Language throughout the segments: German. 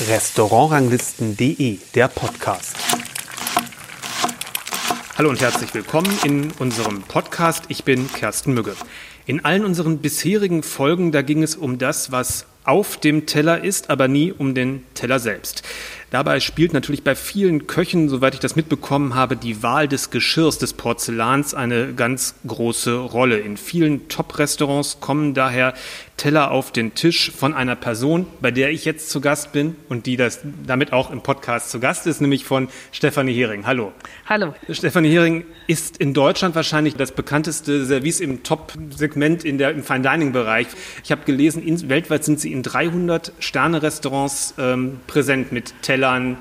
Restaurantranglisten.de, der Podcast. Hallo und herzlich willkommen in unserem Podcast. Ich bin Kersten Mügge. In allen unseren bisherigen Folgen, da ging es um das, was auf dem Teller ist, aber nie um den Teller selbst. Dabei spielt natürlich bei vielen Köchen, soweit ich das mitbekommen habe, die Wahl des Geschirrs, des Porzellans eine ganz große Rolle. In vielen Top-Restaurants kommen daher Teller auf den Tisch von einer Person, bei der ich jetzt zu Gast bin und die das damit auch im Podcast zu Gast ist, nämlich von Stefanie Hering. Hallo. Hallo. Stefanie Hering ist in Deutschland wahrscheinlich das bekannteste Service im Top-Segment in der, im Fine-Dining-Bereich. Ich habe gelesen, in, weltweit sind Sie in 300 Sterne-Restaurants ähm, präsent mit Teller Tellern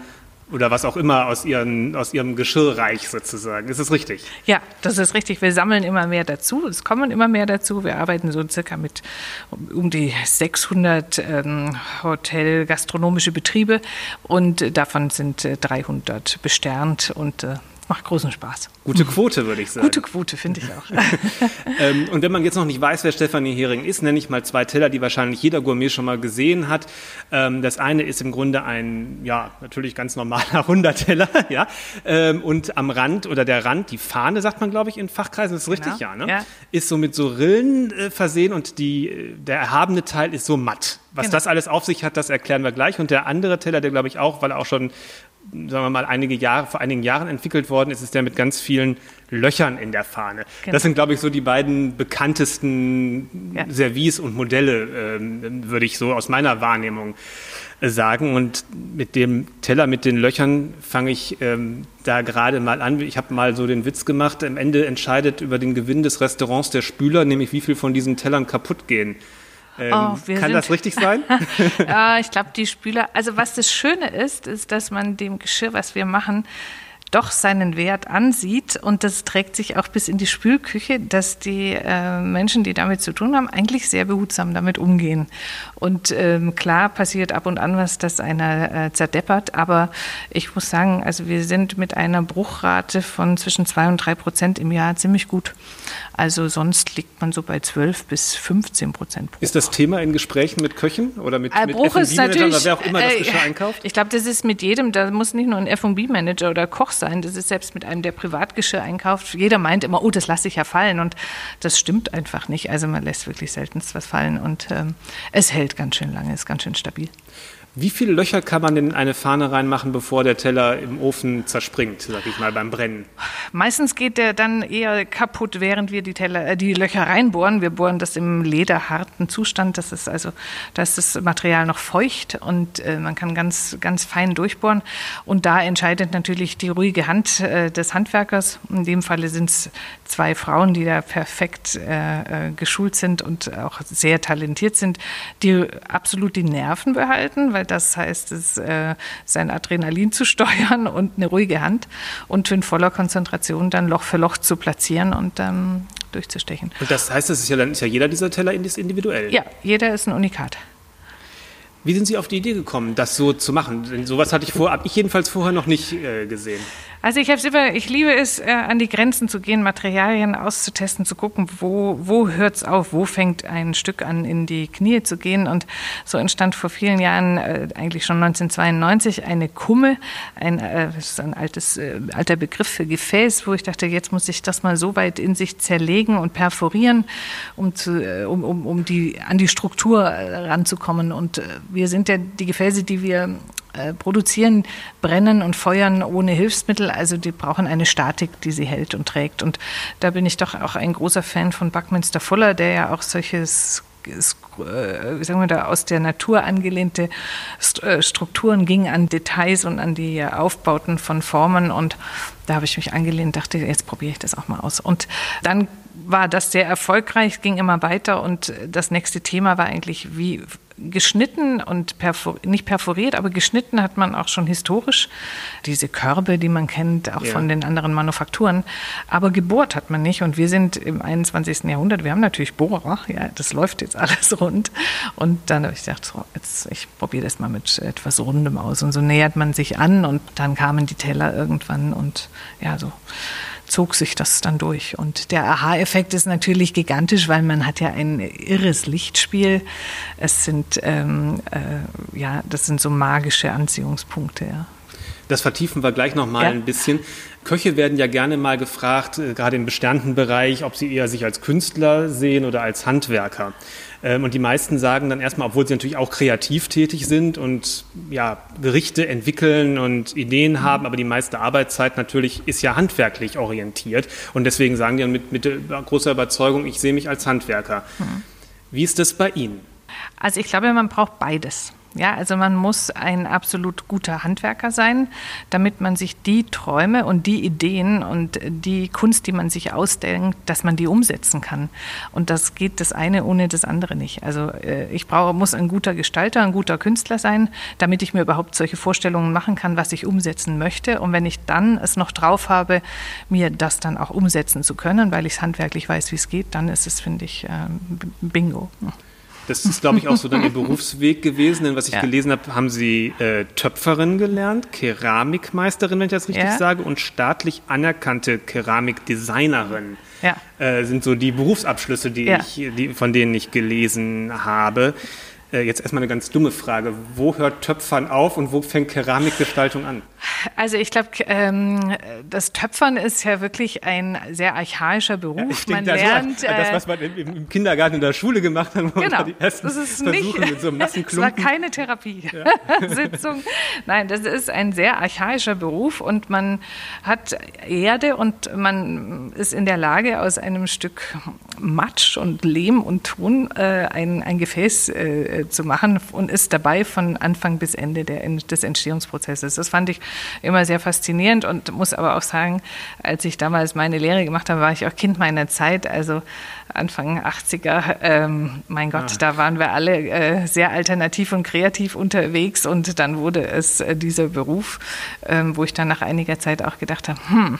oder was auch immer aus, ihren, aus ihrem Geschirrreich sozusagen. Ist das richtig? Ja, das ist richtig. Wir sammeln immer mehr dazu. Es kommen immer mehr dazu. Wir arbeiten so circa mit um die 600 ähm, Hotel-gastronomische Betriebe und davon sind äh, 300 besternt und äh, macht großen Spaß. Gute Quote, würde ich sagen. Gute Quote, finde ich auch. ähm, und wenn man jetzt noch nicht weiß, wer Stefanie Hering ist, nenne ich mal zwei Teller, die wahrscheinlich jeder Gourmet schon mal gesehen hat. Ähm, das eine ist im Grunde ein, ja, natürlich ganz normaler Runderteller, ja. Ähm, und am Rand oder der Rand, die Fahne, sagt man, glaube ich, in Fachkreisen, ist richtig, genau. ja, ne? Ja. Ist so mit so Rillen äh, versehen und die, der erhabene Teil ist so matt. Was genau. das alles auf sich hat, das erklären wir gleich. Und der andere Teller, der glaube ich auch, weil er auch schon sagen wir mal, einige Jahre, vor einigen Jahren entwickelt worden ist, ist der mit ganz vielen Löchern in der Fahne. Genau. Das sind, glaube ich, so die beiden bekanntesten ja. Service und Modelle, äh, würde ich so aus meiner Wahrnehmung äh, sagen. Und mit dem Teller mit den Löchern fange ich ähm, da gerade mal an. Ich habe mal so den Witz gemacht, am Ende entscheidet über den Gewinn des Restaurants der Spüler, nämlich wie viel von diesen Tellern kaputt gehen. Ähm, oh, kann das richtig sein? ja, ich glaube, die Spüler, also was das Schöne ist, ist, dass man dem Geschirr, was wir machen, doch seinen Wert ansieht und das trägt sich auch bis in die Spülküche, dass die äh, Menschen, die damit zu tun haben, eigentlich sehr behutsam damit umgehen. Und ähm, klar passiert ab und an was, dass einer äh, zerdeppert, aber ich muss sagen, also wir sind mit einer Bruchrate von zwischen zwei und drei Prozent im Jahr ziemlich gut. Also sonst liegt man so bei 12 bis 15 Prozent Bruch. Ist das Thema in Gesprächen mit Köchen oder mit, äh, mit Bruch ist natürlich, oder wer auch immer das Geschirr äh, einkauft? Ich glaube, das ist mit jedem, da muss nicht nur ein F&B-Manager oder Koch sein, sein. Das ist selbst mit einem, der Privatgeschirr einkauft. Jeder meint immer, oh, das lasse ich ja fallen. Und das stimmt einfach nicht. Also man lässt wirklich seltenst was fallen. Und ähm, es hält ganz schön lange, ist ganz schön stabil. Wie viele Löcher kann man denn in eine Fahne reinmachen, bevor der Teller im Ofen zerspringt, sag ich mal, beim Brennen? Meistens geht der dann eher kaputt, während wir die, Teller, äh, die Löcher reinbohren. Wir bohren das im lederharten Zustand. Das ist also, da ist das Material noch feucht und äh, man kann ganz, ganz fein durchbohren. Und da entscheidet natürlich die ruhige Hand äh, des Handwerkers. In dem Falle sind es zwei Frauen, die da perfekt äh, äh, geschult sind und auch sehr talentiert sind, die absolut die Nerven behalten, weil das heißt, es, äh, sein Adrenalin zu steuern und eine ruhige Hand und in voller Konzentration dann Loch für Loch zu platzieren und dann durchzustechen. Und das heißt, das ist ja dann ist ja jeder dieser Teller individuell. Ja, jeder ist ein Unikat. Wie sind Sie auf die Idee gekommen, das so zu machen? Denn sowas hatte ich vor, habe ich jedenfalls vorher noch nicht äh, gesehen. Also ich habe immer, ich liebe es, äh, an die Grenzen zu gehen, Materialien auszutesten, zu gucken, wo, wo hört es auf, wo fängt ein Stück an, in die Knie zu gehen. Und so entstand vor vielen Jahren, äh, eigentlich schon 1992, eine Kumme, ein, äh, das ist ein altes, äh, alter Begriff für Gefäß, wo ich dachte, jetzt muss ich das mal so weit in sich zerlegen und perforieren, um, zu, äh, um, um, um die, an die Struktur äh, ranzukommen. Und wir sind ja die Gefäße, die wir äh, produzieren, brennen und feuern ohne Hilfsmittel. Also die brauchen eine Statik, die sie hält und trägt. Und da bin ich doch auch ein großer Fan von Buckminster Fuller, der ja auch solches äh, sagen wir da, aus der Natur angelehnte äh, Strukturen ging an Details und an die Aufbauten von Formen und da habe ich mich angelehnt, dachte, jetzt probiere ich das auch mal aus. Und dann war das sehr erfolgreich, ging immer weiter und das nächste Thema war eigentlich, wie geschnitten und perfor nicht perforiert, aber geschnitten hat man auch schon historisch diese Körbe, die man kennt, auch ja. von den anderen Manufakturen. Aber gebohrt hat man nicht und wir sind im 21. Jahrhundert, wir haben natürlich Bohrer, ja, das läuft jetzt alles rund. Und dann habe ich gedacht, so, jetzt, ich probiere das mal mit etwas Rundem aus. Und so nähert man sich an und dann kamen die Teller irgendwann und ja, so zog sich das dann durch. Und der Aha-Effekt ist natürlich gigantisch, weil man hat ja ein irres Lichtspiel. Es sind, ähm, äh, ja, das sind so magische Anziehungspunkte, ja. Das vertiefen wir gleich noch mal ja. ein bisschen. Köche werden ja gerne mal gefragt, äh, gerade im besternten Bereich, ob sie eher sich als Künstler sehen oder als Handwerker. Ähm, und die meisten sagen dann erstmal, obwohl sie natürlich auch kreativ tätig sind und ja, Gerichte entwickeln und Ideen haben, aber die meiste Arbeitszeit natürlich ist ja handwerklich orientiert. Und deswegen sagen die dann mit, mit großer Überzeugung, ich sehe mich als Handwerker. Mhm. Wie ist das bei Ihnen? Also ich glaube, man braucht beides. Ja, also man muss ein absolut guter Handwerker sein, damit man sich die Träume und die Ideen und die Kunst, die man sich ausdenkt, dass man die umsetzen kann. Und das geht das eine ohne das andere nicht. Also äh, ich brauche, muss ein guter Gestalter, ein guter Künstler sein, damit ich mir überhaupt solche Vorstellungen machen kann, was ich umsetzen möchte. Und wenn ich dann es noch drauf habe, mir das dann auch umsetzen zu können, weil ich es handwerklich weiß, wie es geht, dann ist es, finde ich, ähm, Bingo. Das ist, glaube ich, auch so dann Ihr Berufsweg gewesen, denn was ich ja. gelesen habe, haben Sie äh, Töpferin gelernt, Keramikmeisterin, wenn ich das richtig ja. sage, und staatlich anerkannte Keramikdesignerin. Ja. Äh, sind so die Berufsabschlüsse, die ich, die, von denen ich gelesen habe. Äh, jetzt erstmal eine ganz dumme Frage. Wo hört Töpfern auf und wo fängt Keramikgestaltung an? Also ich glaube, ähm, das Töpfern ist ja wirklich ein sehr archaischer Beruf. Ja, ich man lernt so, das, was man im Kindergarten in der Schule gemacht hat, wo genau, man die ersten das ist nicht, mit so einem nassen Klumpen. Das war keine Therapiesitzung. Ja. Nein, das ist ein sehr archaischer Beruf und man hat Erde und man ist in der Lage, aus einem Stück Matsch und Lehm und Ton äh, ein, ein Gefäß äh, zu machen und ist dabei von Anfang bis Ende der, des Entstehungsprozesses. Das fand ich immer sehr faszinierend und muss aber auch sagen, als ich damals meine Lehre gemacht habe, war ich auch Kind meiner Zeit, also Anfang 80er. Ähm, mein Gott, ah. da waren wir alle äh, sehr alternativ und kreativ unterwegs und dann wurde es äh, dieser Beruf, ähm, wo ich dann nach einiger Zeit auch gedacht habe, hm,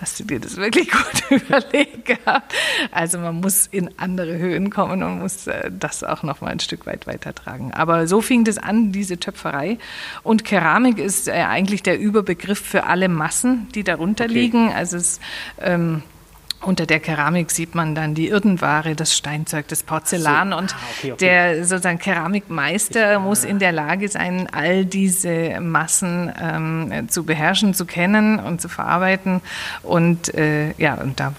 hast du dir das wirklich gut überlegt gehabt? Also man muss in andere Höhen kommen und muss äh, das auch noch mal ein Stück weit weitertragen. Aber so fing das an, diese Töpferei. Und Keramik ist äh, eigentlich der Überbegriff für alle Massen, die darunter okay. liegen. Also es ähm, unter der Keramik sieht man dann die Irdenware, das Steinzeug, das Porzellan so. und ah, okay, okay. der sozusagen Keramikmeister ich, muss in der Lage sein, all diese Massen ähm, zu beherrschen, zu kennen und zu verarbeiten. Und äh, ja, und da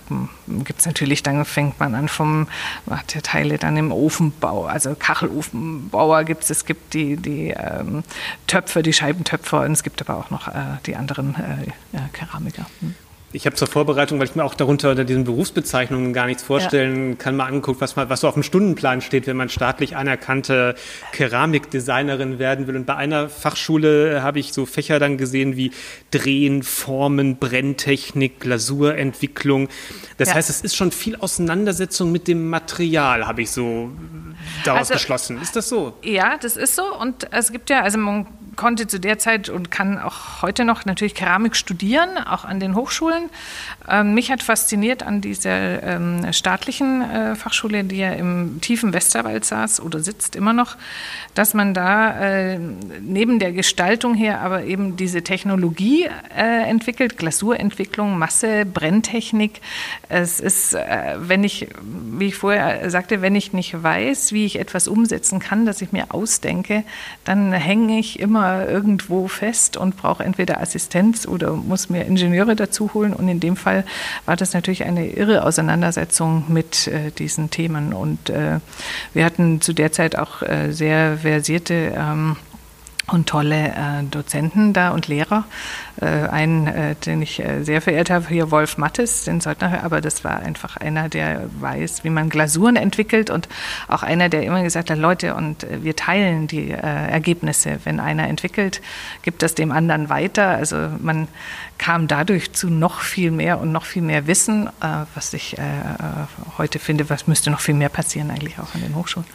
gibt es natürlich, dann fängt man an vom, macht der Teile dann im Ofenbau, also Kachelofenbauer gibt es, es gibt die, die ähm, Töpfer, die Scheibentöpfer und es gibt aber auch noch äh, die anderen äh, Keramiker. Hm ich habe zur Vorbereitung, weil ich mir auch darunter unter diesen Berufsbezeichnungen gar nichts vorstellen ja. kann, mal angeguckt, was, mal, was so auf dem Stundenplan steht, wenn man staatlich anerkannte Keramikdesignerin werden will. Und bei einer Fachschule habe ich so Fächer dann gesehen wie Drehen, Formen, Brenntechnik, Glasurentwicklung. Das ja. heißt, es ist schon viel Auseinandersetzung mit dem Material, habe ich so daraus also, geschlossen. Ist das so? Ja, das ist so. Und es gibt ja, also man konnte zu der Zeit und kann auch heute noch natürlich Keramik studieren, auch an den Hochschulen. Ähm, mich hat fasziniert an dieser ähm, staatlichen äh, Fachschule, die ja im tiefen Westerwald saß oder sitzt immer noch, dass man da äh, neben der Gestaltung her aber eben diese Technologie äh, entwickelt, Glasurentwicklung, Masse, Brenntechnik. Es ist, äh, wenn ich, wie ich vorher sagte, wenn ich nicht weiß, wie ich etwas umsetzen kann, das ich mir ausdenke, dann hänge ich immer irgendwo fest und brauche entweder Assistenz oder muss mir Ingenieure dazu holen. Und in dem Fall war das natürlich eine irre Auseinandersetzung mit äh, diesen Themen. Und äh, wir hatten zu der Zeit auch äh, sehr versierte ähm, und tolle äh, Dozenten da und Lehrer. Äh, einen, äh, den ich äh, sehr verehrt habe, hier Wolf Mattes, den Soldner, aber das war einfach einer, der weiß, wie man Glasuren entwickelt und auch einer, der immer gesagt hat, Leute, und äh, wir teilen die äh, Ergebnisse. Wenn einer entwickelt, gibt das dem anderen weiter. Also man kam dadurch zu noch viel mehr und noch viel mehr Wissen, was ich heute finde, was müsste noch viel mehr passieren eigentlich auch an den Hochschulen.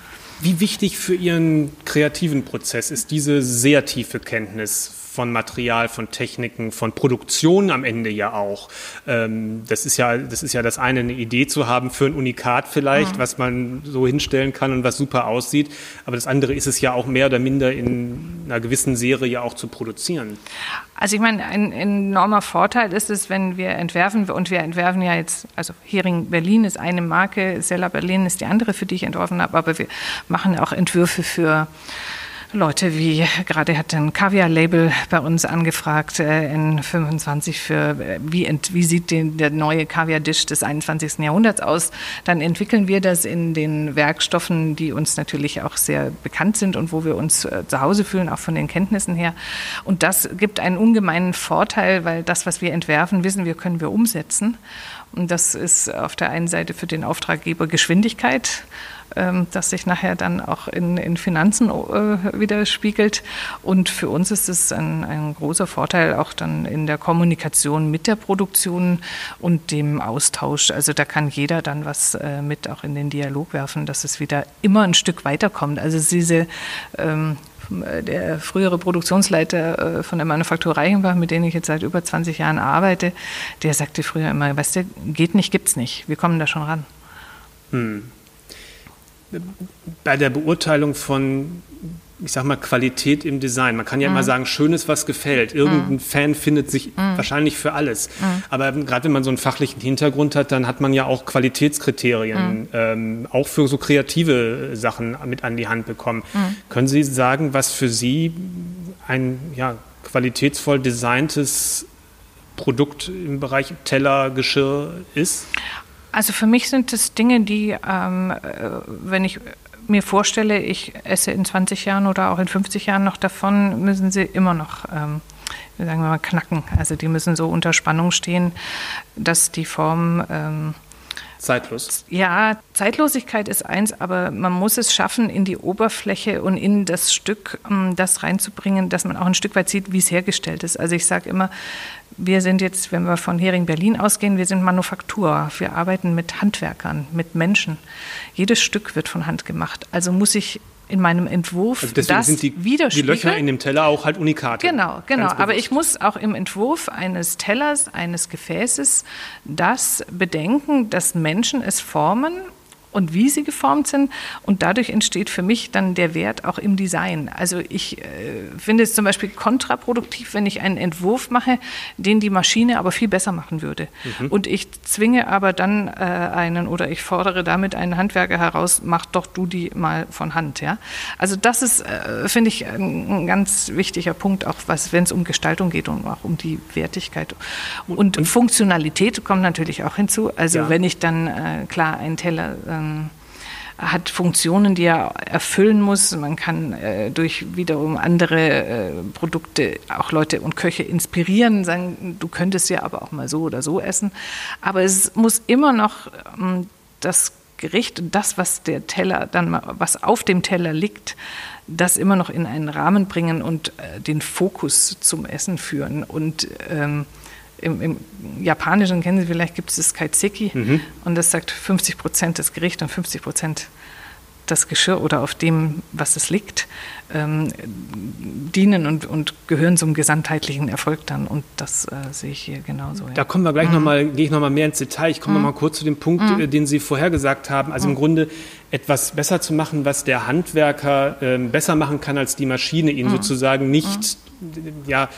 Wie wichtig für Ihren kreativen Prozess ist diese sehr tiefe Kenntnis von Material, von Techniken, von Produktion am Ende ja auch. Ähm, das ist ja, das ist ja das eine, eine Idee zu haben für ein Unikat vielleicht, mhm. was man so hinstellen kann und was super aussieht. Aber das andere ist es ja auch mehr oder minder in einer gewissen Serie auch zu produzieren. Also ich meine, ein enormer Vorteil ist es, wenn wir entwerfen, und wir entwerfen ja jetzt, also Hering Berlin ist eine Marke, Sella Berlin ist die andere, für die ich entworfen habe, aber wir machen auch Entwürfe für Leute wie, gerade hat ein Kaviar-Label bei uns angefragt, äh, in 25 für, äh, wie, wie sieht den, der neue Kaviar-Dish des 21. Jahrhunderts aus? Dann entwickeln wir das in den Werkstoffen, die uns natürlich auch sehr bekannt sind und wo wir uns äh, zu Hause fühlen, auch von den Kenntnissen her. Und das gibt einen ungemeinen Vorteil, weil das, was wir entwerfen, wissen wir, können wir umsetzen. Und das ist auf der einen Seite für den Auftraggeber Geschwindigkeit ähm, das sich nachher dann auch in, in Finanzen äh, widerspiegelt. Und für uns ist es ein, ein großer Vorteil auch dann in der Kommunikation mit der Produktion und dem Austausch. Also da kann jeder dann was äh, mit auch in den Dialog werfen, dass es wieder immer ein Stück weiterkommt. Also diese ähm, der frühere Produktionsleiter äh, von der Manufaktur Reichenbach, mit dem ich jetzt seit über 20 Jahren arbeite, der sagte früher immer, weißt du, geht nicht, gibt's nicht. Wir kommen da schon ran. Hm bei der Beurteilung von, ich sag mal, Qualität im Design. Man kann ja mhm. immer sagen, schön ist, was gefällt. Irgendein mhm. Fan findet sich mhm. wahrscheinlich für alles. Mhm. Aber gerade wenn man so einen fachlichen Hintergrund hat, dann hat man ja auch Qualitätskriterien, mhm. ähm, auch für so kreative Sachen mit an die Hand bekommen. Mhm. Können Sie sagen, was für Sie ein ja, qualitätsvoll designtes Produkt im Bereich Teller, Geschirr ist? Also für mich sind es Dinge, die, ähm, äh, wenn ich mir vorstelle, ich esse in 20 Jahren oder auch in 50 Jahren noch davon, müssen sie immer noch, ähm, sagen wir mal, knacken. Also die müssen so unter Spannung stehen, dass die Form ähm, Zeitlos. Ja, Zeitlosigkeit ist eins, aber man muss es schaffen, in die Oberfläche und in das Stück um, das reinzubringen, dass man auch ein Stück weit sieht, wie es hergestellt ist. Also ich sage immer, wir sind jetzt, wenn wir von Hering Berlin ausgehen, wir sind Manufaktur. Wir arbeiten mit Handwerkern, mit Menschen. Jedes Stück wird von Hand gemacht. Also muss ich in meinem Entwurf also das sind die, die Löcher in dem Teller auch halt Unikate. Genau, genau. Aber ich muss auch im Entwurf eines Tellers, eines Gefäßes das bedenken, dass Menschen es formen und wie sie geformt sind. Und dadurch entsteht für mich dann der Wert auch im Design. Also ich äh, finde es zum Beispiel kontraproduktiv, wenn ich einen Entwurf mache, den die Maschine aber viel besser machen würde. Mhm. Und ich zwinge aber dann äh, einen oder ich fordere damit einen Handwerker heraus, mach doch du die mal von Hand. Ja? Also das ist, äh, finde ich, ein, ganz wichtiger Punkt, auch wenn es um Gestaltung geht und auch um die Wertigkeit. Und, und Funktionalität kommt natürlich auch hinzu. Also ja. wenn ich dann äh, klar einen Teller äh, ähm, hat Funktionen, die er erfüllen muss. Man kann äh, durch wiederum andere äh, Produkte auch Leute und Köche inspirieren, sagen, du könntest ja aber auch mal so oder so essen. Aber es muss immer noch ähm, das Gericht und das, was der Teller dann, was auf dem Teller liegt, das immer noch in einen Rahmen bringen und äh, den Fokus zum Essen führen und ähm, im, im, Japanischen kennen Sie vielleicht, gibt es das Kaitseki mhm. und das sagt 50 Prozent das Gericht und 50 Prozent das Geschirr oder auf dem, was es liegt, ähm, dienen und, und gehören zum gesamtheitlichen Erfolg dann. Und das äh, sehe ich hier genauso. Ja. Da kommen wir gleich mhm. nochmal, gehe ich nochmal mehr ins Detail. Ich komme mhm. nochmal kurz zu dem Punkt, mhm. Äh, den Sie vorher gesagt haben. Also im mhm. Grunde etwas besser zu machen, was der Handwerker äh, besser machen kann als die Maschine, ihn mhm. sozusagen nicht, mhm. ja,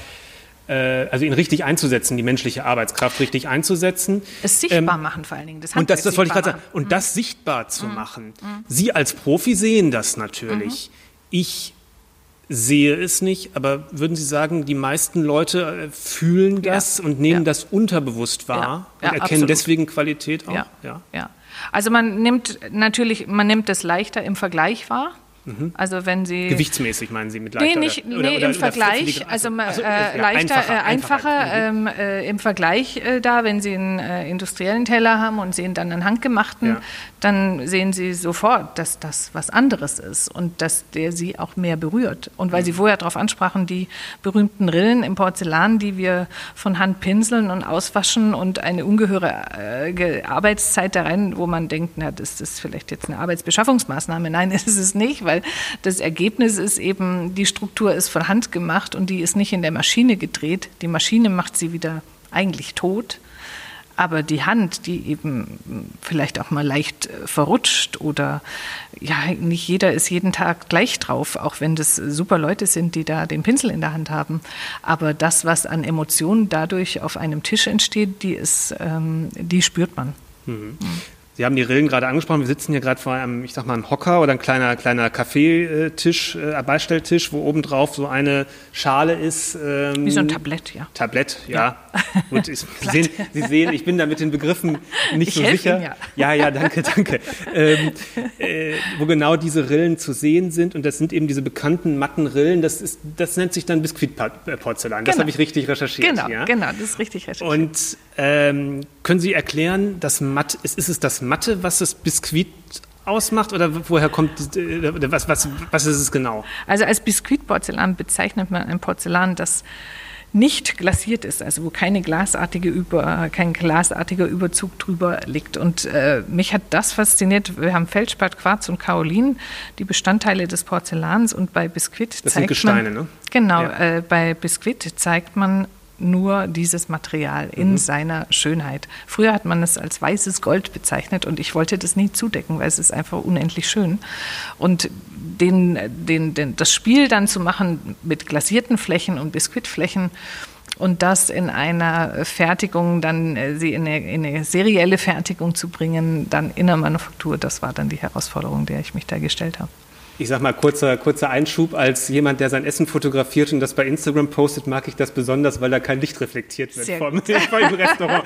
also ihn richtig einzusetzen, die menschliche Arbeitskraft richtig einzusetzen. Es sichtbar ähm, machen vor allen Dingen. Das und das, das wollte ich gerade sagen. Und mhm. das sichtbar zu mhm. machen. Mhm. Sie als Profi sehen das natürlich. Mhm. Ich sehe es nicht, aber würden Sie sagen, die meisten Leute äh, fühlen das ja. und nehmen ja. das unterbewusst wahr ja. und erkennen absolut. deswegen Qualität auch? Ja. ja. Also man nimmt natürlich, man nimmt es leichter im Vergleich wahr. Mhm. Also wenn Sie gewichtsmäßig meinen Sie mit leichter? Nee, nicht, oder, nee oder, im oder Vergleich, also so, äh, leichter, einfacher, äh, einfacher mhm. ähm, äh, im Vergleich äh, da, wenn Sie einen äh, industriellen Teller haben und sehen dann einen handgemachten, ja. dann sehen Sie sofort, dass das was anderes ist und dass der Sie auch mehr berührt. Und weil mhm. Sie vorher darauf ansprachen, die berühmten Rillen im Porzellan, die wir von Hand pinseln und auswaschen und eine ungeheure äh, Arbeitszeit da rein, wo man denkt, na, das ist vielleicht jetzt eine Arbeitsbeschaffungsmaßnahme. Nein, ist es nicht, weil weil das Ergebnis ist eben, die Struktur ist von Hand gemacht und die ist nicht in der Maschine gedreht. Die Maschine macht sie wieder eigentlich tot. Aber die Hand, die eben vielleicht auch mal leicht äh, verrutscht oder ja, nicht jeder ist jeden Tag gleich drauf, auch wenn das super Leute sind, die da den Pinsel in der Hand haben. Aber das, was an Emotionen dadurch auf einem Tisch entsteht, die ist, ähm, die spürt man. Mhm. Sie haben die Rillen gerade angesprochen. Wir sitzen hier gerade vor einem, ich sag mal, einem Hocker oder ein kleiner, kleiner Kaffeetisch, äh, Beistelltisch, wo obendrauf so eine Schale ist. Ähm, Wie so ein Tablett, ja. Tablett, ja. ja. Gut, ich, Sie, sehen, Sie sehen, ich bin da mit den Begriffen nicht ich so sicher. Ihnen, ja. ja, ja, danke, danke. ähm, äh, wo genau diese Rillen zu sehen sind. Und das sind eben diese bekannten matten Rillen. Das, ist, das nennt sich dann Biskuitporzellan. Das genau. habe ich richtig recherchiert. Genau, ja? genau, das ist richtig recherchiert. Und ähm, können Sie erklären, dass matt, ist, ist es das Matte, was das Biskuit ausmacht oder woher kommt, äh, was, was, was ist es genau? Also als Biskuitporzellan bezeichnet man ein Porzellan, das nicht glasiert ist, also wo keine glasartige Über, kein glasartiger Überzug drüber liegt. Und äh, mich hat das fasziniert. Wir haben Feldspat, Quarz und Kaolin, die Bestandteile des Porzellans. Und bei Biskuit das zeigt sind Gesteine, man, ne? Genau, ja. äh, bei Biskuit zeigt man nur dieses Material in mhm. seiner Schönheit. Früher hat man es als weißes Gold bezeichnet und ich wollte das nie zudecken, weil es ist einfach unendlich schön. Und den, den, den, das Spiel dann zu machen mit glasierten Flächen und Biskuitflächen und das in einer Fertigung, dann äh, sie in eine, in eine, serielle Fertigung zu bringen, dann in der Manufaktur, das war dann die Herausforderung, der ich mich da gestellt habe ich sag mal, kurzer, kurzer Einschub. Als jemand, der sein Essen fotografiert und das bei Instagram postet, mag ich das besonders, weil da kein Licht reflektiert wird vom, vom Restaurant.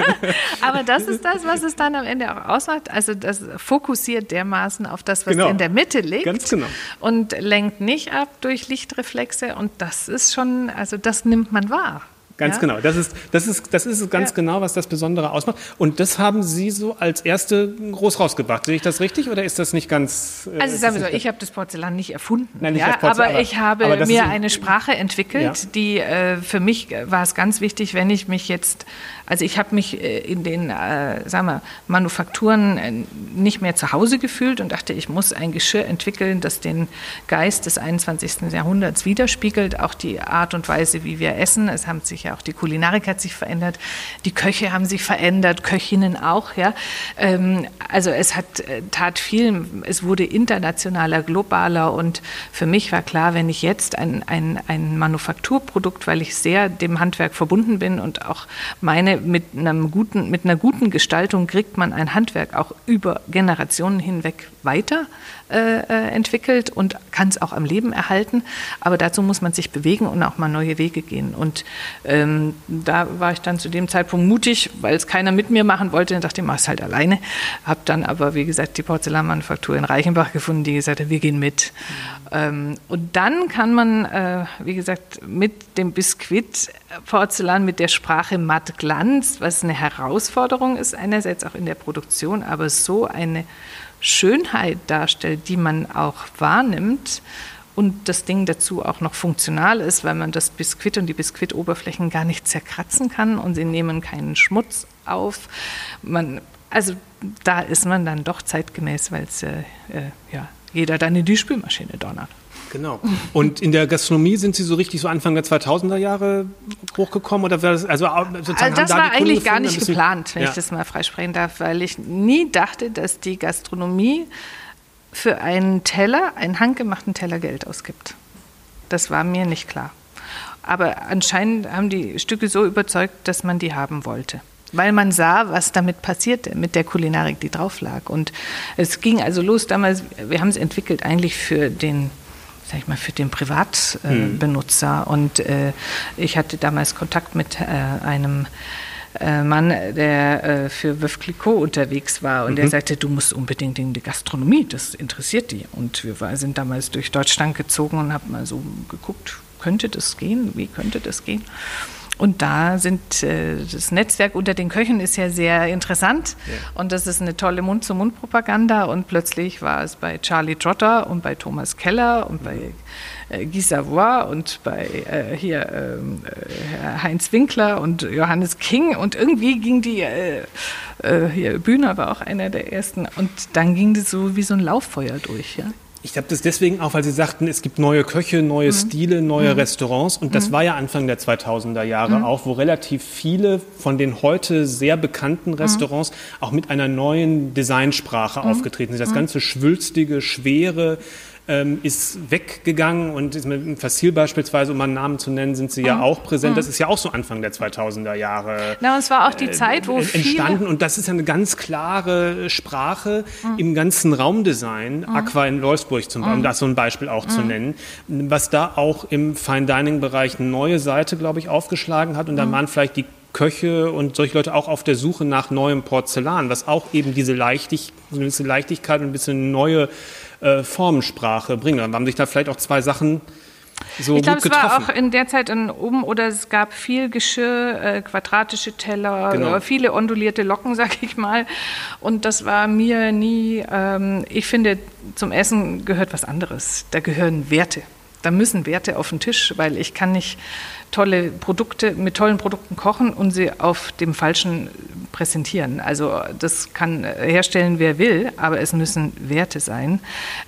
Aber das ist das, was es dann am Ende auch ausmacht. Also das fokussiert dermaßen auf das, was genau. in der Mitte liegt. Ganz genau. Und lenkt nicht ab durch Lichtreflexe. Und das ist schon, also das nimmt man wahr. Ganz ja? genau. Das ist, das ist, das ist ganz ja. genau, was das Besondere ausmacht. Und das haben Sie so als erste groß rausgebracht. Sehe ich das richtig oder ist das nicht ganz. Äh, also sagen wir so, ich habe das Porzellan nicht erfunden. Nein, nicht ja, Porzellan, aber, aber, ich habe aber mir eine Sprache entwickelt, die äh, für mich war es ganz wichtig, wenn ich mich jetzt also ich habe mich äh, in den äh, sagen wir, Manufakturen äh, nicht mehr zu Hause gefühlt und dachte, ich muss ein Geschirr entwickeln, das den Geist des 21. Jahrhunderts widerspiegelt, auch die Art und Weise, wie wir essen. Es haben sich ja auch die Kulinarik hat sich verändert, die Köche haben sich verändert, Köchinnen auch. Ja, ähm, also es hat äh, tat viel. Es wurde internationaler, globaler und für mich war klar, wenn ich jetzt ein, ein, ein Manufakturprodukt, weil ich sehr dem Handwerk verbunden bin und auch meine mit, einem guten, mit einer guten Gestaltung kriegt man ein Handwerk auch über Generationen hinweg weiter äh, äh, entwickelt und kann es auch am Leben erhalten. Aber dazu muss man sich bewegen und auch mal neue Wege gehen. Und ähm, da war ich dann zu dem Zeitpunkt mutig, weil es keiner mit mir machen wollte. Und dachte, ich mache es halt alleine. Habe dann aber, wie gesagt, die Porzellanmanufaktur in Reichenbach gefunden, die gesagt hat, wir gehen mit. Mhm. Ähm, und dann kann man, äh, wie gesagt, mit dem Biskuit Porzellan, mit der Sprache matt Glanz, was eine Herausforderung ist, einerseits auch in der Produktion, aber so eine Schönheit darstellt, die man auch wahrnimmt und das Ding dazu auch noch funktional ist, weil man das Biskuit und die Biskuitoberflächen gar nicht zerkratzen kann und sie nehmen keinen Schmutz auf. Man, also da ist man dann doch zeitgemäß, weil es äh, äh, ja, jeder dann in die Spülmaschine donnert. Genau. Und in der Gastronomie sind Sie so richtig so Anfang der 2000er Jahre hochgekommen oder war das also sozusagen also das war eigentlich gar nicht geplant, wenn ja. ich das mal freisprechen darf, weil ich nie dachte, dass die Gastronomie für einen Teller, einen handgemachten Teller Geld ausgibt. Das war mir nicht klar. Aber anscheinend haben die Stücke so überzeugt, dass man die haben wollte weil man sah, was damit passierte mit der Kulinarik, die drauf lag. Und es ging also los damals, wir haben es entwickelt eigentlich für den sag ich mal, für den Privatbenutzer. Äh, hm. Und äh, ich hatte damals Kontakt mit äh, einem äh, Mann, der äh, für Veuve Clicquot unterwegs war und mhm. der sagte, du musst unbedingt in die Gastronomie, das interessiert die. Und wir war, sind damals durch Deutschland gezogen und haben mal so geguckt, könnte das gehen, wie könnte das gehen? Und da sind äh, das Netzwerk unter den Köchen ist ja sehr interessant. Ja. und das ist eine tolle Mund-zu-Mund-Propaganda. Und plötzlich war es bei Charlie Trotter und bei Thomas Keller und bei äh, Guy Savoy und bei äh, hier ähm, äh, Heinz Winkler und Johannes King. Und irgendwie ging die äh, äh, hier Bühner war auch einer der ersten. Und dann ging das so wie so ein Lauffeuer durch, ja. Ich glaube das deswegen auch, weil Sie sagten, es gibt neue Köche, neue mhm. Stile, neue mhm. Restaurants. Und das mhm. war ja Anfang der 2000er Jahre mhm. auch, wo relativ viele von den heute sehr bekannten mhm. Restaurants auch mit einer neuen Designsprache mhm. aufgetreten sind. Das ganze schwülstige, schwere, ähm, ist weggegangen und ist mit Fassil beispielsweise, um mal einen Namen zu nennen, sind sie mhm. ja auch präsent. Mhm. Das ist ja auch so Anfang der 2000er Jahre. Na, und es war auch die äh, Zeit, wo entstanden und das ist ja eine ganz klare Sprache mhm. im ganzen Raumdesign. Mhm. Aqua in Wolfsburg zum Beispiel, um das so ein Beispiel auch zu mhm. nennen, was da auch im Fine Dining Bereich eine neue Seite, glaube ich, aufgeschlagen hat und da mhm. waren vielleicht die Köche und solche Leute auch auf der Suche nach neuem Porzellan, was auch eben diese Leichtig, gewisse Leichtigkeit und ein bisschen neue äh, Formensprache bringen. Dann haben sich da vielleicht auch zwei Sachen so ich glaube, es war auch in der Zeit in oben oder es gab viel Geschirr, äh, quadratische Teller, genau. äh, viele ondulierte Locken, sag ich mal. Und das war mir nie, ähm, ich finde, zum Essen gehört was anderes. Da gehören Werte. Da müssen Werte auf den Tisch, weil ich kann nicht tolle Produkte, mit tollen Produkten kochen und sie auf dem falschen präsentieren. Also das kann herstellen, wer will, aber es müssen Werte sein.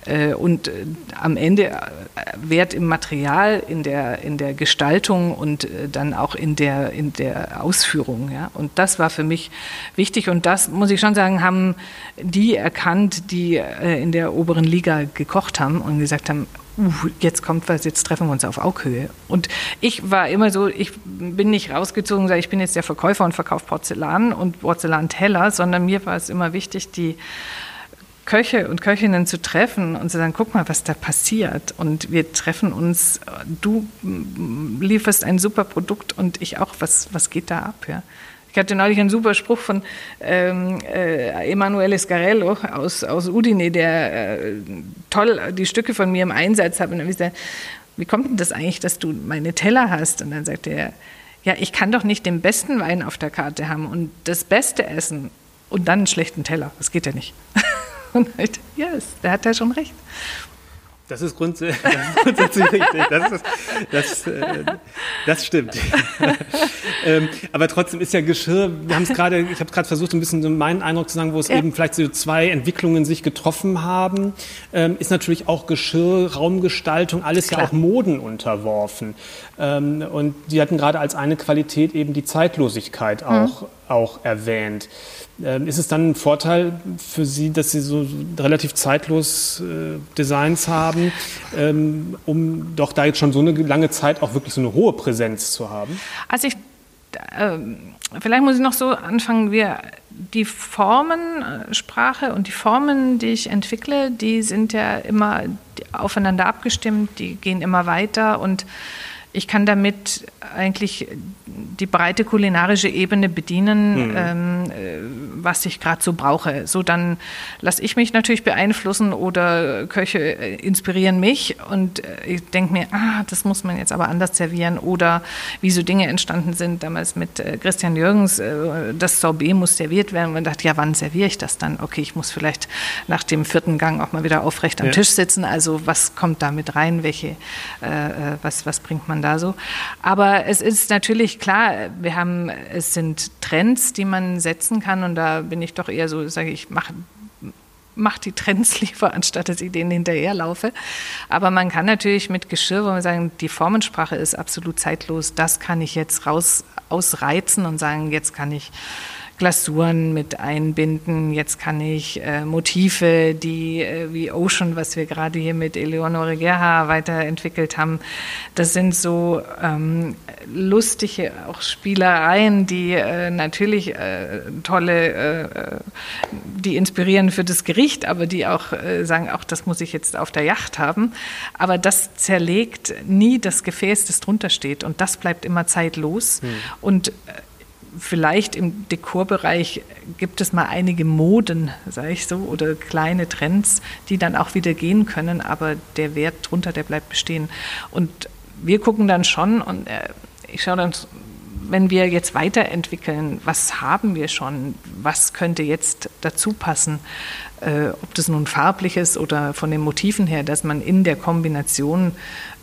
Äh, und äh, am Ende äh, Wert im Material, in der, in der Gestaltung und dann auch in der, in der Ausführung. Und das war für mich wichtig. Und das, muss ich schon sagen, haben die erkannt, die in der oberen Liga gekocht haben und gesagt haben, uh, jetzt kommt was, jetzt treffen wir uns auf Augenhöhe. Und ich war immer so, ich bin nicht rausgezogen, ich bin jetzt der Verkäufer und verkaufe Porzellan und Porzellanteller, sondern mir war es immer wichtig, die Köche und Köchinnen zu treffen und zu sagen, guck mal, was da passiert. Und wir treffen uns, du lieferst ein super Produkt und ich auch, was, was geht da ab? Ja? Ich hatte neulich einen super Spruch von ähm, äh, Emanuele Scarello aus, aus Udine, der äh, toll die Stücke von mir im Einsatz hat. Und dann gesagt, wie kommt denn das eigentlich, dass du meine Teller hast? Und dann sagte er, ja, ich kann doch nicht den besten Wein auf der Karte haben und das Beste essen und dann einen schlechten Teller. Das geht ja nicht. Und ich, ja, da hat er schon recht. Das ist, grundsätzlich, das ist grundsätzlich richtig. Das, ist, das, äh, das stimmt. ähm, aber trotzdem ist ja Geschirr, wir haben es gerade, ich habe gerade versucht, ein bisschen so meinen Eindruck zu sagen, wo es ja. eben vielleicht so zwei Entwicklungen sich getroffen haben, ähm, ist natürlich auch Geschirr, Raumgestaltung, alles Klar. ja auch Moden unterworfen. Ähm, und die hatten gerade als eine Qualität eben die Zeitlosigkeit auch, mhm. Auch erwähnt. Ähm, ist es dann ein Vorteil für Sie, dass Sie so relativ zeitlos äh, Designs haben, ähm, um doch da jetzt schon so eine lange Zeit auch wirklich so eine hohe Präsenz zu haben? Also ich, äh, vielleicht muss ich noch so anfangen, wir, die Formensprache und die Formen, die ich entwickle, die sind ja immer aufeinander abgestimmt, die gehen immer weiter und ich kann damit eigentlich die breite kulinarische Ebene bedienen, mhm. ähm, äh, was ich gerade so brauche. So dann lasse ich mich natürlich beeinflussen oder Köche äh, inspirieren mich und äh, ich denke mir, ah, das muss man jetzt aber anders servieren oder wie so Dinge entstanden sind. Damals mit Christian Jürgens, das Sorbet muss serviert werden. Und man dachte, ja, wann serviere ich das dann? Okay, ich muss vielleicht nach dem vierten Gang auch mal wieder aufrecht am ja. Tisch sitzen. Also was kommt da mit rein? Welche, äh, was, was bringt man da so? Aber es ist natürlich klar, wir haben, es sind Trends, die man setzen kann und da bin ich doch eher so, sage ich, mache mach die Trends lieber, anstatt dass ich denen hinterherlaufe. Aber man kann natürlich mit Geschirr, wo wir sagen, die Formensprache ist absolut zeitlos, das kann ich jetzt raus ausreizen und sagen, jetzt kann ich Glasuren mit einbinden. Jetzt kann ich äh, Motive, die äh, wie Ocean, was wir gerade hier mit Eleonore Gerha weiterentwickelt haben, das sind so ähm, lustige auch Spielereien, die äh, natürlich äh, tolle, äh, die inspirieren für das Gericht, aber die auch äh, sagen, auch das muss ich jetzt auf der Yacht haben. Aber das zerlegt nie das Gefäß, das drunter steht und das bleibt immer zeitlos. Hm. Und vielleicht im Dekorbereich gibt es mal einige Moden, sage ich so, oder kleine Trends, die dann auch wieder gehen können, aber der Wert drunter, der bleibt bestehen. Und wir gucken dann schon und äh, ich schaue dann, wenn wir jetzt weiterentwickeln, was haben wir schon, was könnte jetzt dazu passen, äh, ob das nun farblich ist oder von den Motiven her, dass man in der Kombination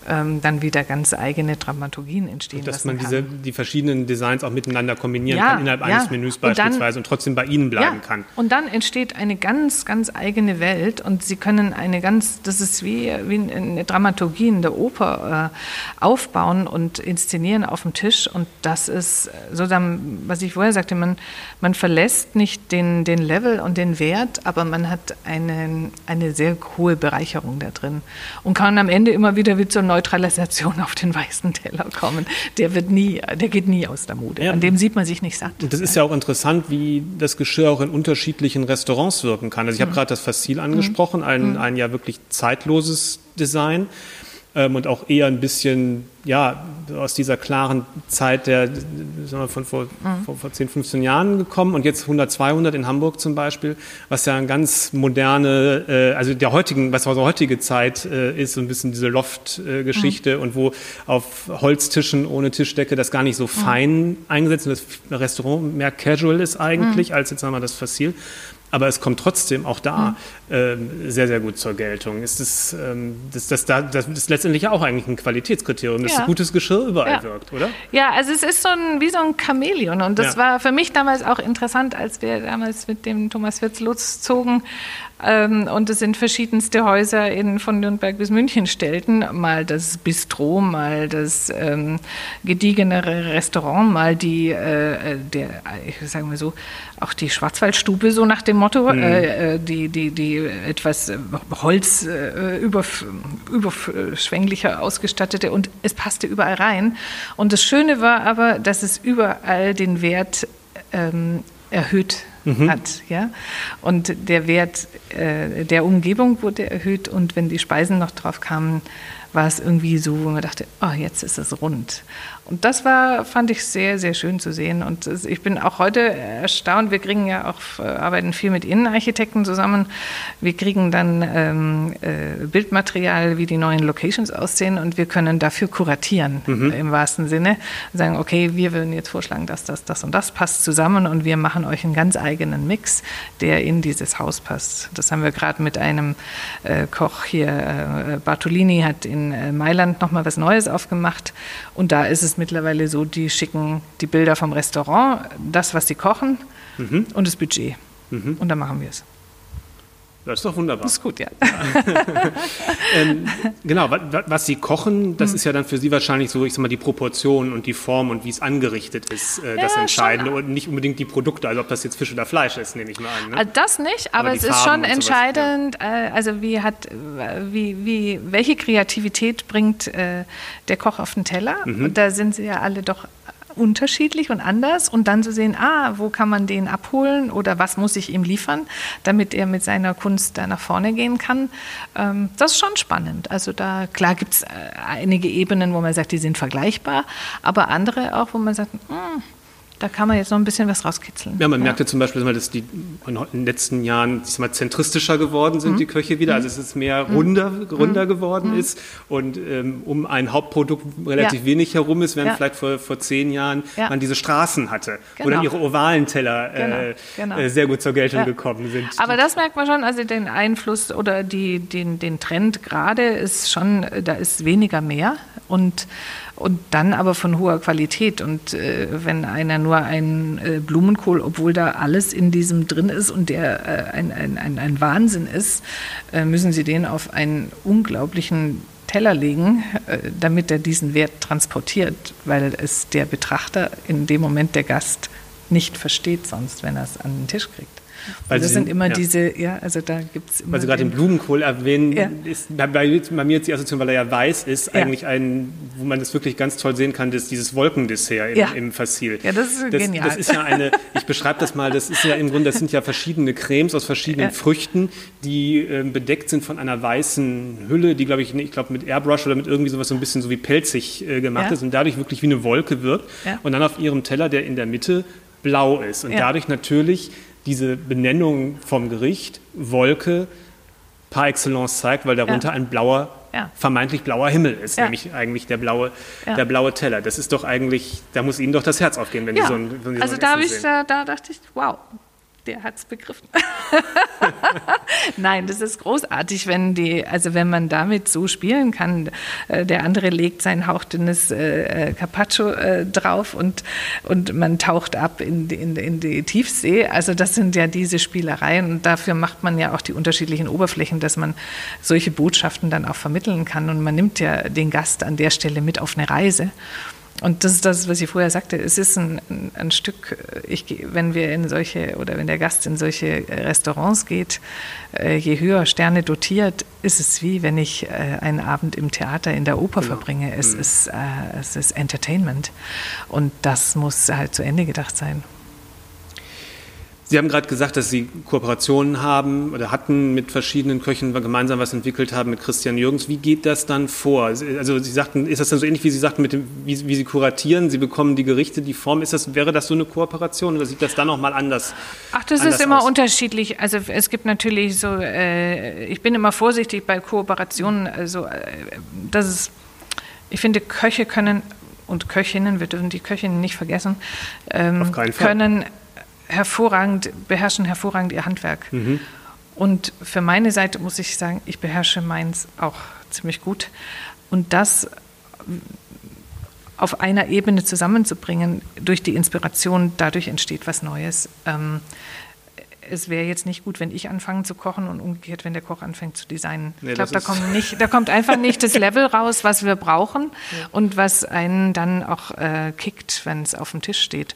ähm, dann wieder ganz eigene Dramaturgien entstehen und dass man diese, die verschiedenen Designs auch miteinander kombinieren Ja, kann, innerhalb ja. eines Menüs Und dann- beispielsweise und, trotzdem bei Ihnen bleiben ja. kann. Und dann entsteht eine ganz, ganz eigene Welt und Sie können eine ganz, das ist wie, wie eine Dramaturgie in der Oper äh, aufbauen und inszenieren auf dem Tisch und das ist sozusagen, was ich vorher sagte, man, man verlässt nicht den, den Level und den Wert, aber man hat eine, eine sehr hohe Bereicherung da drin und kann am Ende immer wieder wie zur Neutralisation auf den weißen Teller kommen. Der wird nie, der geht nie aus der Mode. Ja. An dem sieht man sich nicht satt. Und das ist ja auch interessant, wie das Geschirr auch in unterschiedlichen Restaurants wirken kann. Also ich habe Mhm. gerade das Fassil angesprochen, ein, ein ja wirklich zeitloses Design und auch eher ein bisschen ja, aus dieser klaren Zeit der, sagen wir, von vor, Mhm. vor, vor 10, 15 Jahren gekommen und jetzt 100, 200 in Hamburg zum Beispiel, was ja eine ganz moderne, äh, also der heutigen, was unsere heutige Zeit äh, ist, so ein bisschen diese Loft-Geschichte Mhm. und wo auf Holztischen ohne Tischdecke das gar nicht so fein eingesetzt und das Restaurant mehr casual ist eigentlich, Mhm. als jetzt sagen wir das Fassil. Aber es kommt trotzdem auch da ähm, sehr, sehr gut zur Geltung. Ist das, ähm, das, das, da- das ist letztendlich auch eigentlich ein Qualitätskriterium, dass Ja. gutes Geschirr überall Ja. wirkt, oder? Ja, also es ist so ein, wie so ein Chamäleon. Und das Ja. war für mich damals auch interessant, als wir damals mit dem Thomas Wirtz loszogen und es in verschiedenste Häuser in, von Nürnberg bis München stellten. Mal das Bistro, mal das ähm, gediegenere Restaurant, mal die, äh, der, ich sage mal so, auch die Schwarzwaldstube, so nach dem Motto, äh, äh, die, die, die etwas äh, Holz äh, überf überschwänglicher ausgestattete und es passte überall rein. Und das Schöne war aber, dass es überall den Wert ähm, erhöht hat. Ja? Und der Wert äh, der Umgebung wurde erhöht und wenn die Speisen noch drauf kamen, war es irgendwie so, wo man dachte, oh, jetzt ist es rund. Und das war, fand ich sehr, sehr schön zu sehen. Und ich bin auch heute erstaunt. Wir kriegen ja auch, äh, arbeiten viel mit Innenarchitekten zusammen. Wir kriegen dann ähm, äh, Bildmaterial, wie die neuen Locations aussehen und wir können dafür kuratieren äh, im wahrsten Sinne. Sagen, okay, wir würden jetzt vorschlagen, dass das, das und das passt zusammen und wir machen euch einen ganz eigenen Mix, der in dieses Haus passt. Das haben wir gerade mit einem äh, Koch hier, äh, Bartolini hat in äh, Mailand nochmal was Neues aufgemacht und da ist es mittlerweile so, die schicken die Bilder vom Restaurant, das, was sie kochen und das Budget. Und dann machen wir es. Das ist doch wunderbar. Das ist gut, ja. Ähm, genau, wa- wa- was Sie kochen, das Hm. ist ja dann für Sie wahrscheinlich so, ich sag mal, die Proportion und die Form und wie es angerichtet ist, äh, das Ja, Entscheidende schon. und nicht unbedingt die Produkte, also ob das jetzt Fisch oder Fleisch ist, nehme ich mal an. Ne? Also das nicht, aber, Aber es ist schon sowas, ja. entscheidend, äh, also wie hat, wie, wie, welche Kreativität bringt äh, der Koch auf den Teller? Mhm. Und da sind sie ja alle doch unterschiedlich und anders und dann zu sehen, ah, wo kann man den abholen oder was muss ich ihm liefern, damit er mit seiner Kunst da nach vorne gehen kann. Ähm, das ist schon spannend. Also da, klar gibt es äh, einige Ebenen, wo man sagt, die sind vergleichbar, aber andere auch, wo man sagt, hm, da kann man jetzt noch ein bisschen was rauskitzeln. Ja, man merkt ja zum Beispiel, dass die in den letzten Jahren ich sag mal, zentristischer geworden sind, Mhm. die Köche wieder. Also es ist mehr runder, runder geworden ist. Und ähm, um ein Hauptprodukt relativ Ja. wenig herum ist, während Ja. vielleicht vor, vor zehn Jahren Ja. man diese Straßen hatte. Genau. Oder ihre ovalen Teller äh, Genau, genau. Äh, sehr gut zur Geltung Ja. gekommen sind. Aber das merkt man schon, also den Einfluss oder die, den, den Trend gerade ist schon, da ist weniger mehr und, und dann aber von hoher Qualität. Und äh, wenn einer nur einen äh, Blumenkohl, obwohl da alles in diesem drin ist und der äh, ein, ein, ein, ein Wahnsinn ist, äh, müssen Sie den auf einen unglaublichen Teller legen, äh, damit er diesen Wert transportiert, weil es der Betrachter in dem Moment der Gast nicht versteht sonst, wenn er es an den Tisch kriegt. Weil das Sie sind den- immer ja. diese, ja, also da gibt es. Weil Sie gerade den Blumenkohl erwähnen, Ja. ist bei, bei, mir jetzt die Assoziation, weil er ja weiß ist, Ja. eigentlich ein, wo man das wirklich ganz toll sehen kann, das, dieses Wolkendessert im, Ja. im Fassil. Ja, das ist das, genial. Das ist ja eine, ich beschreibe das mal, das ist ja im Grunde, das sind ja verschiedene Cremes aus verschiedenen. Früchten, die ähm, bedeckt sind von einer weißen Hülle, die, glaube ich, ich glaube mit Airbrush oder mit irgendwie sowas so ein bisschen so wie pelzig äh, gemacht ist und dadurch wirklich wie eine Wolke wirkt. Und dann auf ihrem Teller, der in der Mitte blau ist. Und dadurch natürlich diese Benennung vom Gericht, Wolke, par excellence zeigt, weil darunter Ja. ein blauer, Ja. vermeintlich blauer Himmel ist, Ja. nämlich eigentlich der blaue, der blaue Teller. Das ist doch eigentlich, da muss Ihnen doch das Herz aufgehen, wenn Sie so ein, wenn Sie also so ein da, ich, sehen. da, da dachte ich, wow, der hat es begriffen. Nein, das ist großartig, wenn die, also wenn man damit so spielen kann. Äh, der andere legt sein hauchdünnes äh, äh, Carpaccio äh, drauf und, und man taucht ab in in, in die Tiefsee. Also das sind ja diese Spielereien und dafür macht man ja auch die unterschiedlichen Oberflächen, dass man solche Botschaften dann auch vermitteln kann. Und man nimmt ja den Gast an der Stelle mit auf eine Reise. Und das ist das, was ich vorher sagte. Es ist ein, ein Stück, ich, wenn wir in solche oder wenn der Gast in solche Restaurants geht, äh, je höher Sterne dotiert, ist es wie wenn ich äh, einen Abend im Theater in der Oper genau. verbringe. Es, mhm. ist, äh, es ist Entertainment. Und das muss halt zu Ende gedacht sein. Sie haben gerade gesagt, dass Sie Kooperationen haben oder hatten mit verschiedenen Köchen, gemeinsam was entwickelt haben mit Christian Jürgens. Wie geht das dann vor? Also Sie sagten, ist das dann so ähnlich, wie Sie sagten, mit dem, wie, wie Sie kuratieren? Sie bekommen die Gerichte, die Form. Ist das, wäre das so eine Kooperation oder sieht das dann nochmal anders? Ach, das ist immer aus? unterschiedlich. Also es gibt natürlich so, äh, ich bin immer vorsichtig bei Kooperationen. Also äh, das ist, ich finde, Köche können und Köchinnen, wir dürfen die Köchinnen nicht vergessen, ähm, können hervorragend, beherrschen hervorragend ihr Handwerk. Mhm. Und für meine Seite muss ich sagen, ich beherrsche meins auch ziemlich gut. Und das auf einer Ebene zusammenzubringen durch die Inspiration, dadurch entsteht was Neues. Ähm, es wäre jetzt nicht gut, wenn ich anfange zu kochen und umgekehrt, wenn der Koch anfängt zu designen. Nee, ich glaube, da, kommt nicht, da kommt einfach nicht das Level raus, was wir brauchen ja. und was einen dann auch äh, kickt, wenn es auf dem Tisch steht.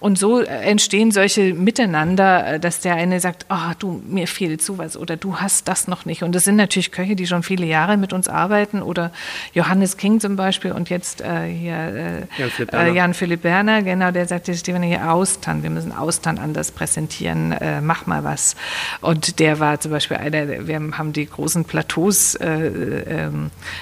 Und so entstehen solche Miteinander, äh, dass der eine sagt, oh, du, mir fehlt sowas oder du hast das noch nicht. Und das sind natürlich Köche, die schon viele Jahre mit uns arbeiten oder Johannes King zum Beispiel und jetzt äh, hier äh, Jan-Philipp Berner. Äh, Jan Berner, genau, der sagt, Stefan, hier Austern, wir müssen Austern anders präsentieren äh, mach mal was. Und der war zum Beispiel einer, wir haben die großen Plateaus äh, äh,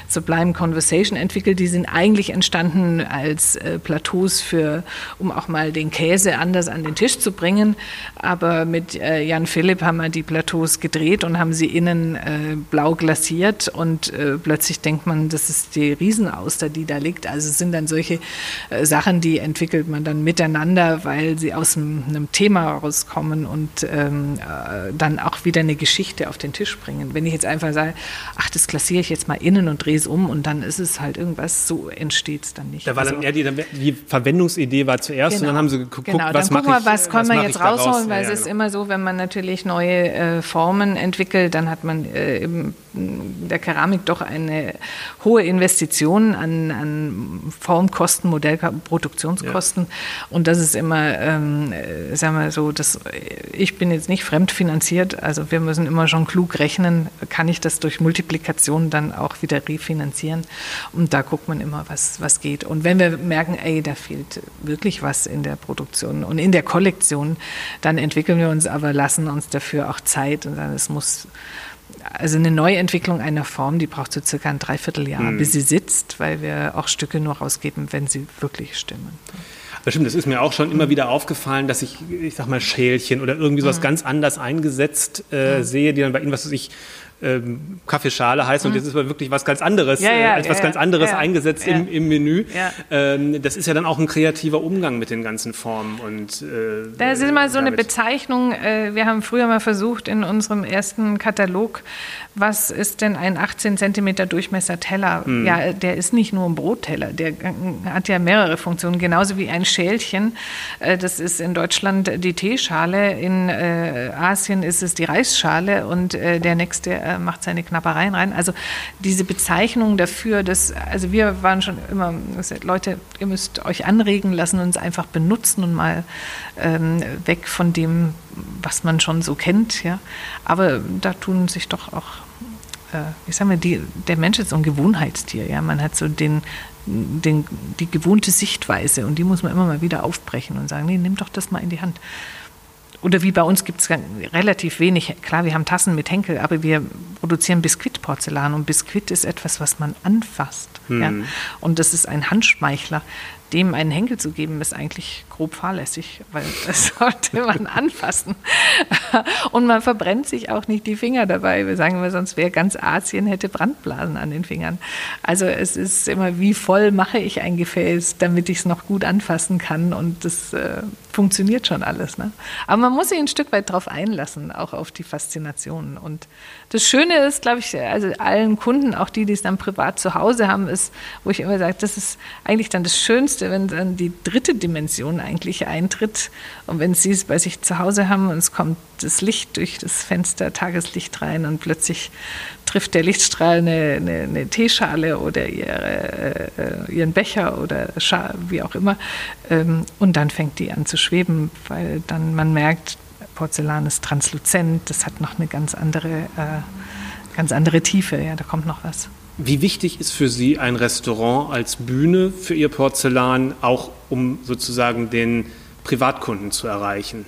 Sublime Conversation entwickelt, die sind eigentlich entstanden als äh, Plateaus für, um auch mal den Käse anders an den Tisch zu bringen. Aber mit äh, Jan Philipp haben wir die Plateaus gedreht und haben sie innen äh, blau glasiert und äh, plötzlich denkt man, das ist die Riesenauster, die da liegt. Also es sind dann solche Sachen, die entwickelt man dann miteinander, weil sie aus einem, Thema rauskommen und ähm, äh, dann auch wieder eine Geschichte auf den Tisch bringen. Wenn ich jetzt einfach sage, ach, das klassiere ich jetzt mal innen und drehe es um und dann ist es halt irgendwas, so entsteht es dann nicht. Da war also, dann eher die, die, Verwendungsidee war zuerst genau, und dann haben sie geguckt, genau, was mache ich Was können wir jetzt rausholen, weil ja, es ist genau. immer so, wenn man natürlich neue äh, Formen entwickelt, dann hat man äh, im der Keramik doch eine hohe Investition an, an Formkosten, Modellproduktionskosten. Ja. Und das ist immer, ähm, sagen wir so, das, ich bin jetzt nicht fremdfinanziert, also wir müssen immer schon klug rechnen, kann ich das durch Multiplikation dann auch wieder refinanzieren. Und da guckt man immer, was, was geht. Und wenn wir merken, ey, da fehlt wirklich was in der Produktion und in der Kollektion, dann entwickeln wir uns aber, lassen uns dafür auch Zeit und dann, es muss also eine Neuentwicklung einer Form, die braucht so circa ein Dreivierteljahr, mhm. bis sie sitzt, weil wir auch Stücke nur rausgeben, wenn sie wirklich stimmen. Das stimmt, das ist mir auch schon immer wieder aufgefallen, dass ich, ich sag mal, Schälchen oder irgendwie sowas mhm. ganz anders eingesetzt äh, mhm. sehe, die dann bei Ihnen, was weiß ich, ähm, Kaffeeschale heißt mhm. und jetzt ist aber wirklich was ganz anderes, ja, ja, äh, etwas ja, ganz anderes eingesetzt Im, im Menü. Ähm, das ist ja dann auch ein kreativer Umgang mit den ganzen Formen und äh, Das ist immer so damit. eine Bezeichnung. Äh, wir haben früher mal versucht in unserem ersten Katalog was ist denn ein 18 Zentimeter Durchmesser Teller? Mhm. Ja, der ist nicht nur ein Brotteller, der hat ja mehrere Funktionen, genauso wie ein Schälchen. Äh, das ist in Deutschland die Teeschale, in äh, Asien ist es die Reisschale und äh, der nächste macht seine Knappereien rein. Also diese Bezeichnung dafür, dass, also wir waren schon immer, Leute, ihr müsst euch anregen lassen, uns einfach benutzen und mal ähm, weg von dem, was man schon so kennt. Ja. Aber da tun sich doch auch äh, ich sag mal, die, der Mensch ist so ein Gewohnheitstier. Ja? Man hat so den, den, die gewohnte Sichtweise und die muss man immer mal wieder aufbrechen und sagen, nee, nimm doch das mal in die Hand. Oder wie bei uns gibt es relativ wenig. Klar, wir haben Tassen mit Henkel, aber wir produzieren Biskuitporzellan und Biskuit ist etwas, was man anfasst. Hm. Ja? Und das ist ein Handschmeichler. Dem einen Henkel zu geben, ist eigentlich grob fahrlässig, weil das sollte man anfassen. Und man verbrennt sich auch nicht die Finger dabei. Wir sagen immer, sonst wäre ganz Asien, hätte Brandblasen an den Fingern. Also es ist immer, wie voll mache ich ein Gefäß, damit ich es noch gut anfassen kann. Und das äh, funktioniert schon alles. Ne? Aber man muss sich ein Stück weit darauf einlassen, auch auf die Faszination. Und das Schöne ist, glaube ich, also allen Kunden, auch die, die es dann privat zu Hause haben, ist, wo ich immer sage, das ist eigentlich dann das Schönste, wenn dann die dritte Dimension eigentlich eintritt. Und wenn Sie es bei sich zu Hause haben und es kommt das Licht durch das Fenster, Tageslicht rein und plötzlich trifft der Lichtstrahl eine, eine, eine Teeschale oder ihre, äh, ihren Becher oder Schal, wie auch immer. Ähm, und dann fängt die an zu schweben, weil dann man merkt, Porzellan ist transluzent, das hat noch eine ganz andere, äh, ganz andere Tiefe, ja, da kommt noch was. Wie wichtig ist für Sie ein Restaurant als Bühne für Ihr Porzellan, auch um sozusagen den Privatkunden zu erreichen?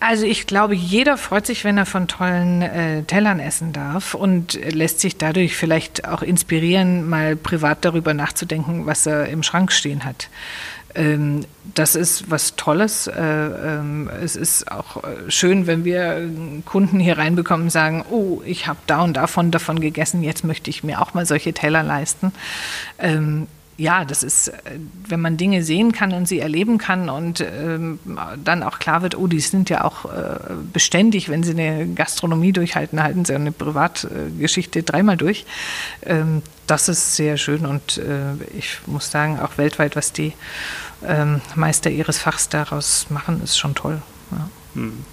Also ich glaube, jeder freut sich, wenn er von tollen äh, Tellern essen darf und lässt sich dadurch vielleicht auch inspirieren, mal privat darüber nachzudenken, was er im Schrank stehen hat. Ähm, das ist was Tolles. Äh, ähm, es ist auch äh, schön, wenn wir Kunden hier reinbekommen und sagen, oh, ich habe da und davon davon gegessen, jetzt möchte ich mir auch mal solche Teller leisten. Ähm, ja, das ist, äh, wenn man Dinge sehen kann und sie erleben kann und ähm, dann auch klar wird, oh, die sind ja auch äh, beständig, wenn sie eine Gastronomie durchhalten, halten sie eine Privatgeschichte dreimal durch. Ähm, das ist sehr schön und äh, ich muss sagen, auch weltweit, was die ähm, Meister ihres Fachs daraus machen, ist schon toll. Ja. Hm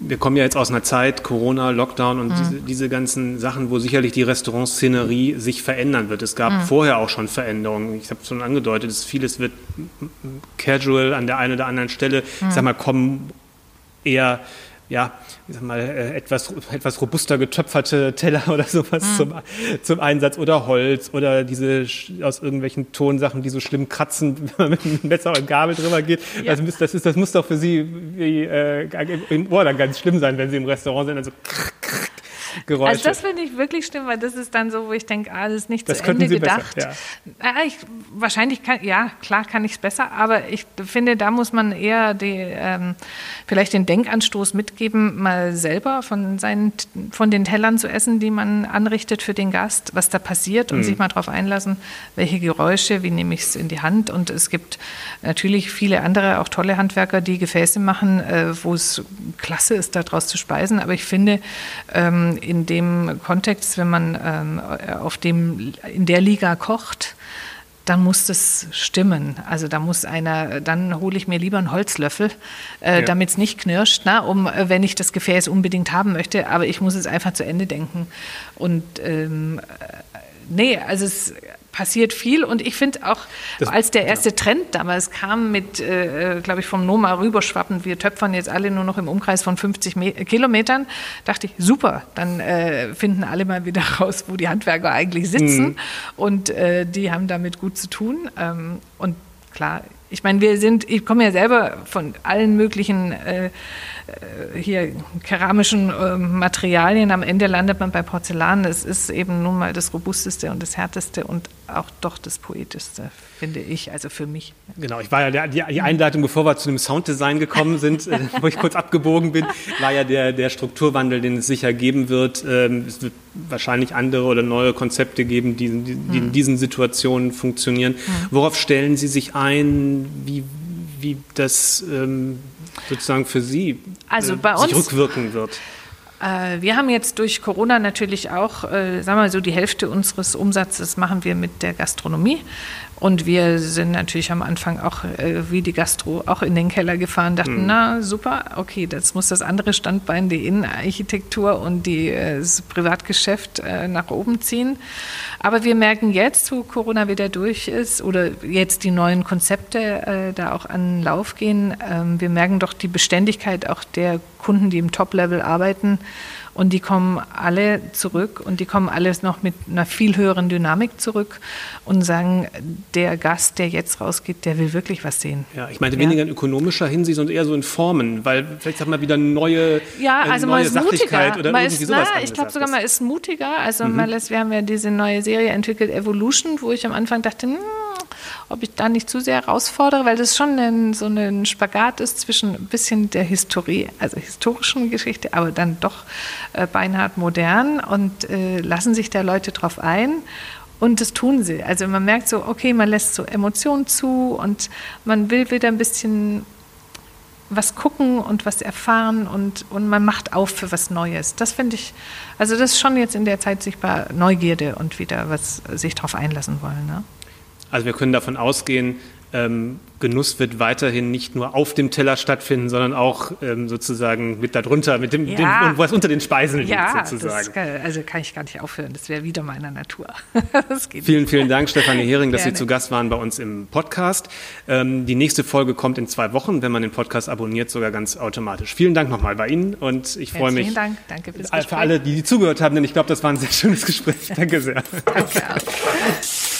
wir kommen ja jetzt aus einer Zeit, Corona, Lockdown und mhm. diese, diese, ganzen Sachen, wo sicherlich die Restaurantszenerie sich verändern wird. Es gab mhm. vorher auch schon Veränderungen. Ich habe es schon angedeutet, dass vieles wird casual an der einen oder anderen Stelle. Mhm. Ich sag mal, kommen eher ja, ich sag mal, äh, etwas, etwas robuster getöpferte Teller oder sowas mhm. zum, zum Einsatz oder Holz oder diese aus irgendwelchen Tonsachen, die so schlimm kratzen, wenn man mit einem Messer und Gabel drüber geht. Ja. Also das, ist, das muss doch für Sie wie, äh, im Ohr dann ganz schlimm sein, wenn Sie im Restaurant sind. Also Geräusche. Also das finde ich wirklich schlimm, weil das ist dann so, wo ich denke, ah, das ist nicht das zu Ende Sie gedacht. Besser, ja. Ah, ich, wahrscheinlich kann, ja, klar kann ich es besser, aber ich finde, da muss man eher die, ähm, vielleicht den Denkanstoß mitgeben, mal selber von, seinen, von den Tellern zu essen, die man anrichtet für den Gast, was da passiert und mhm. sich mal darauf einlassen, welche Geräusche, wie nehme ich es in die Hand. Und es gibt natürlich viele andere, auch tolle Handwerker, die Gefäße machen, äh, wo es klasse ist, daraus zu speisen. Aber ich finde, ähm, in dem Kontext, wenn man ähm, auf dem, in der Liga kocht, dann muss das stimmen. Also da muss einer, dann hole ich mir lieber einen Holzlöffel, äh, ja. damit es nicht knirscht, na, um, äh, wenn ich das Gefäß unbedingt haben möchte, aber ich muss es einfach zu Ende denken. Und ähm, äh, nee, also es passiert viel und ich finde auch, das, als der erste ja. Trend damals kam mit, äh, glaube ich, vom Noma rüberschwappen, wir töpfern jetzt alle nur noch im Umkreis von 50 Me Kilometern, dachte ich, super, dann äh, finden alle mal wieder raus, wo die Handwerker eigentlich sitzen mhm. und äh, die haben damit gut zu tun ähm, und klar, ich meine, wir sind, ich komme ja selber von allen möglichen äh, äh, hier keramischen äh, Materialien. Am Ende landet man bei Porzellan. Es ist eben nun mal das robusteste und das härteste und auch doch das poetischste, finde ich, also für mich. Genau, ich war ja der, die, Einleitung, bevor wir zu dem Sounddesign gekommen sind, äh, wo ich kurz abgebogen bin, war ja der, der Strukturwandel, den es sicher geben wird. Ähm, es wird wahrscheinlich andere oder neue Konzepte geben, die, die, die in hm. diesen Situationen funktionieren. Hm. Worauf stellen Sie sich ein? Wie, wie das ähm, sozusagen für Sie also äh, bei sich uns, rückwirken wird? Äh, wir haben jetzt durch Corona natürlich auch, äh, sagen wir mal so, die Hälfte unseres Umsatzes machen wir mit der Gastronomie. Und wir sind natürlich am Anfang auch äh, wie die Gastro auch in den Keller gefahren, dachten, mhm. na super, okay, das muss das andere Standbein, die Innenarchitektur und die, äh, das Privatgeschäft äh, nach oben ziehen. Aber wir merken jetzt, wo Corona wieder durch ist oder jetzt die neuen Konzepte äh, da auch an den Lauf gehen, ähm, wir merken doch die Beständigkeit auch der Kunden, die im Top-Level arbeiten und die kommen alle zurück und die kommen alles noch mit einer viel höheren Dynamik zurück und sagen, der Gast, der jetzt rausgeht, der will wirklich was sehen. Ja, ich meine weniger in ökonomischer Hinsicht, sondern eher so in Formen, weil vielleicht sagt man wieder neue, ja, äh, also neue man ist mutiger. oder man ist, na, Ich glaube sogar, man ist mutiger. Also mhm. lässt, wir haben ja diese neue Serie entwickelt, Evolution, wo ich am Anfang dachte, hm, ob ich da nicht zu sehr herausfordere, weil das schon ein, so ein Spagat ist zwischen ein bisschen der Historie, also historischen Geschichte, aber dann doch äh, beinahe modern und äh, lassen sich da Leute drauf ein. Und das tun sie. Also man merkt so, okay, man lässt so Emotionen zu und man will wieder ein bisschen was gucken und was erfahren und, und man macht auf für was Neues. Das finde ich, also das ist schon jetzt in der Zeit sichtbar Neugierde und wieder was sich darauf einlassen wollen. Ne? Also wir können davon ausgehen, ähm, Genuss wird weiterhin nicht nur auf dem Teller stattfinden, sondern auch ähm, sozusagen mit darunter, mit dem, ja. dem, was unter den Speisen liegt ja, sozusagen. Kann, also kann ich gar nicht aufhören. Das wäre wieder meiner Natur. vielen, vielen Dank, Stefanie Hering, dass Gerne. Sie zu Gast waren bei uns im Podcast. Ähm, die nächste Folge kommt in zwei Wochen, wenn man den Podcast abonniert, sogar ganz automatisch. Vielen Dank nochmal bei Ihnen und ich freue mich. Vielen Dank, danke Gespräch. Für alle, die, die zugehört haben, denn ich glaube, das war ein sehr schönes Gespräch. Danke sehr. danke auch.